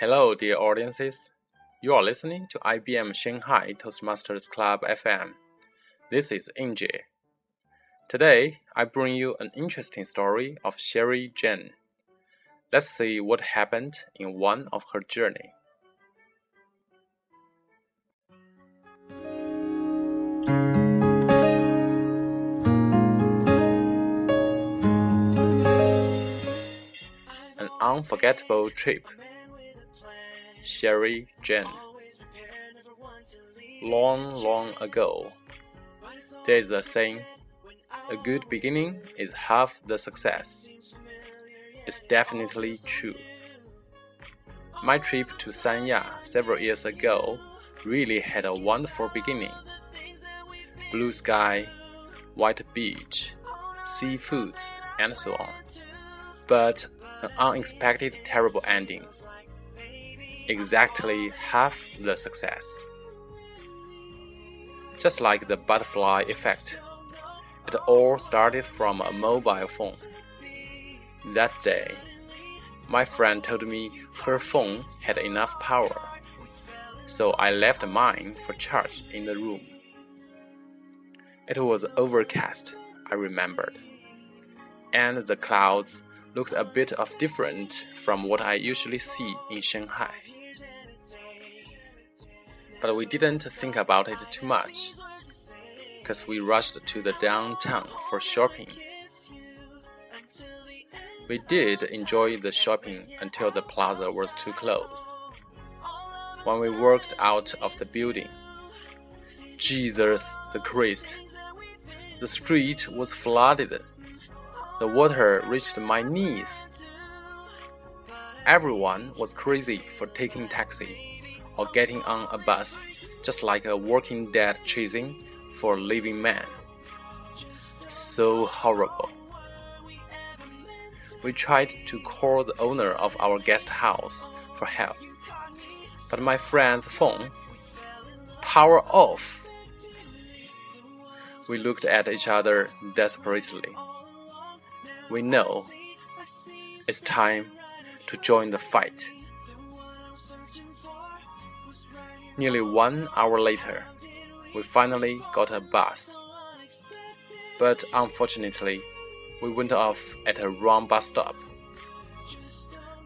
Hello, dear audiences. You are listening to IBM Shanghai Toastmasters Club FM. This is Inje. Today, I bring you an interesting story of Sherry Jen. Let's see what happened in one of her journey. An unforgettable trip. Sherry Jen. Long, long ago, there is a saying a good beginning is half the success. It's definitely true. My trip to Sanya several years ago really had a wonderful beginning. Blue sky, white beach, seafood, and so on. But an unexpected terrible ending. Exactly half the success. Just like the butterfly effect, it all started from a mobile phone. That day, my friend told me her phone had enough power, so I left mine for charge in the room. It was overcast, I remembered, and the clouds looked a bit of different from what I usually see in Shanghai. But we didn't think about it too much, because we rushed to the downtown for shopping. We did enjoy the shopping until the plaza was too close. When we walked out of the building, Jesus the Christ! The street was flooded. The water reached my knees. Everyone was crazy for taking taxi or getting on a bus, just like a walking dead chasing for a living man. So horrible. We tried to call the owner of our guest house for help, but my friend's phone power off. We looked at each other desperately. We know it's time to join the fight. Nearly one hour later, we finally got a bus. But unfortunately, we went off at a wrong bus stop.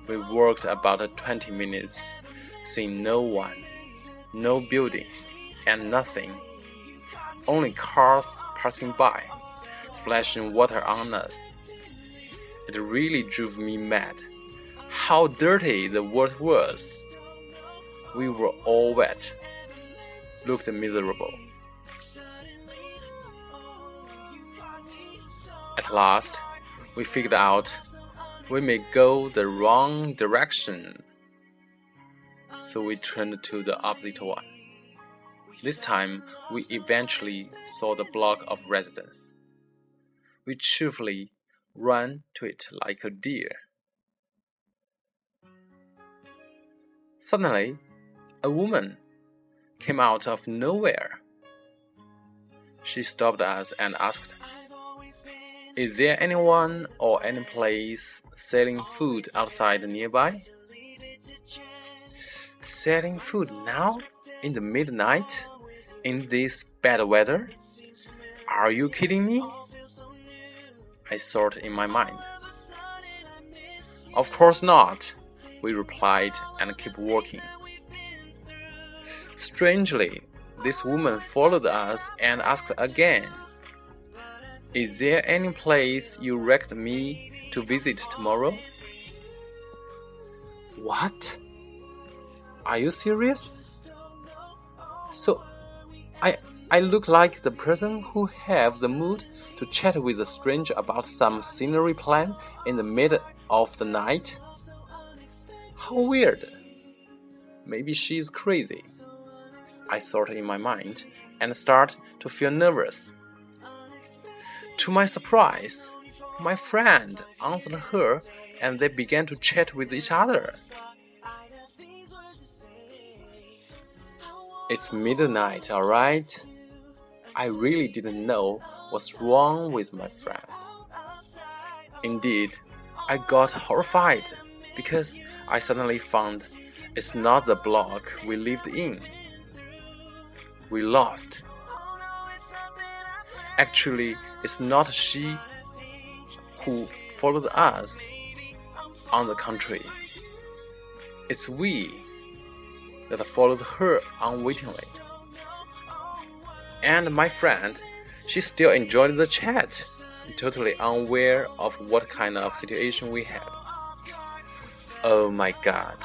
We walked about 20 minutes, seeing no one, no building, and nothing. Only cars passing by, splashing water on us. It really drove me mad. How dirty the world was. We were all wet, looked miserable. At last, we figured out we may go the wrong direction. So we turned to the opposite one. This time, we eventually saw the block of residence. We cheerfully ran to it like a deer. Suddenly, a woman came out of nowhere. She stopped us and asked, Is there anyone or any place selling food outside nearby? Selling food now? In the midnight? In this bad weather? Are you kidding me? I thought in my mind. Of course not, we replied and kept walking. Strangely, this woman followed us and asked again, Is there any place you recommend me to visit tomorrow? What? Are you serious? So, I I look like the person who have the mood to chat with a stranger about some scenery plan in the middle of the night? How weird. Maybe she's crazy. I thought in my mind and start to feel nervous. To my surprise, my friend answered her and they began to chat with each other. It's midnight, alright? I really didn't know what's wrong with my friend. Indeed, I got horrified because I suddenly found it's not the block we lived in. We lost. Actually, it's not she who followed us. On the contrary, it's we that followed her unwittingly. And my friend, she still enjoyed the chat, totally unaware of what kind of situation we had. Oh my god.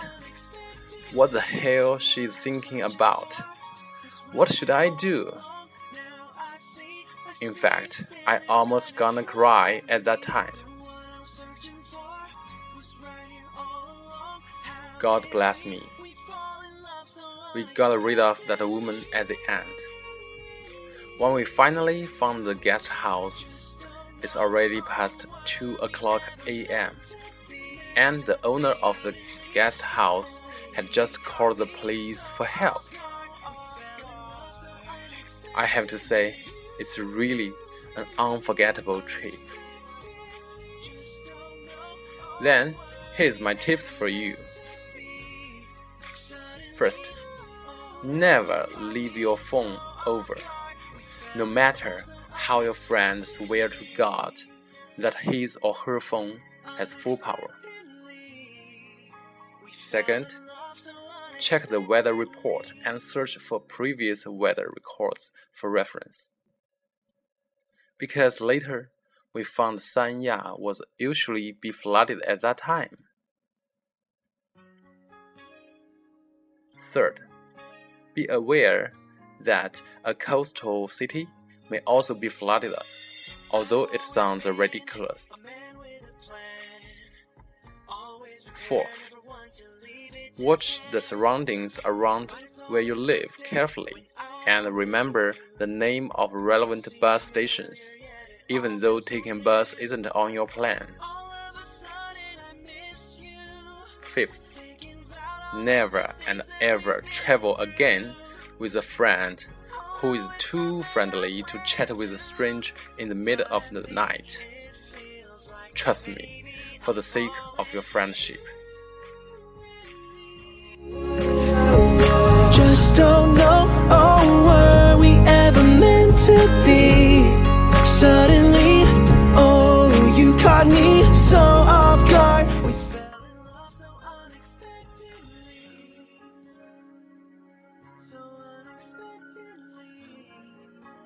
What the hell she's thinking about? What should I do? In fact, I almost gonna cry at that time. God bless me. We got rid of that woman at the end. When we finally found the guest house, it's already past 2 o'clock a.m and the owner of the guest house had just called the police for help. I have to say, it's really an unforgettable trip. Then, here's my tips for you. First, never leave your phone over, no matter how your friend swear to God that his or her phone has full power. Second, check the weather report and search for previous weather records for reference. Because later we found Sanya was usually be flooded at that time. Third, be aware that a coastal city may also be flooded, although it sounds ridiculous. Fourth, Watch the surroundings around where you live carefully and remember the name of relevant bus stations, even though taking bus isn't on your plan. Fifth, never and ever travel again with a friend who is too friendly to chat with a stranger in the middle of the night. Trust me, for the sake of your friendship. Just don't know, oh, were we ever meant to be?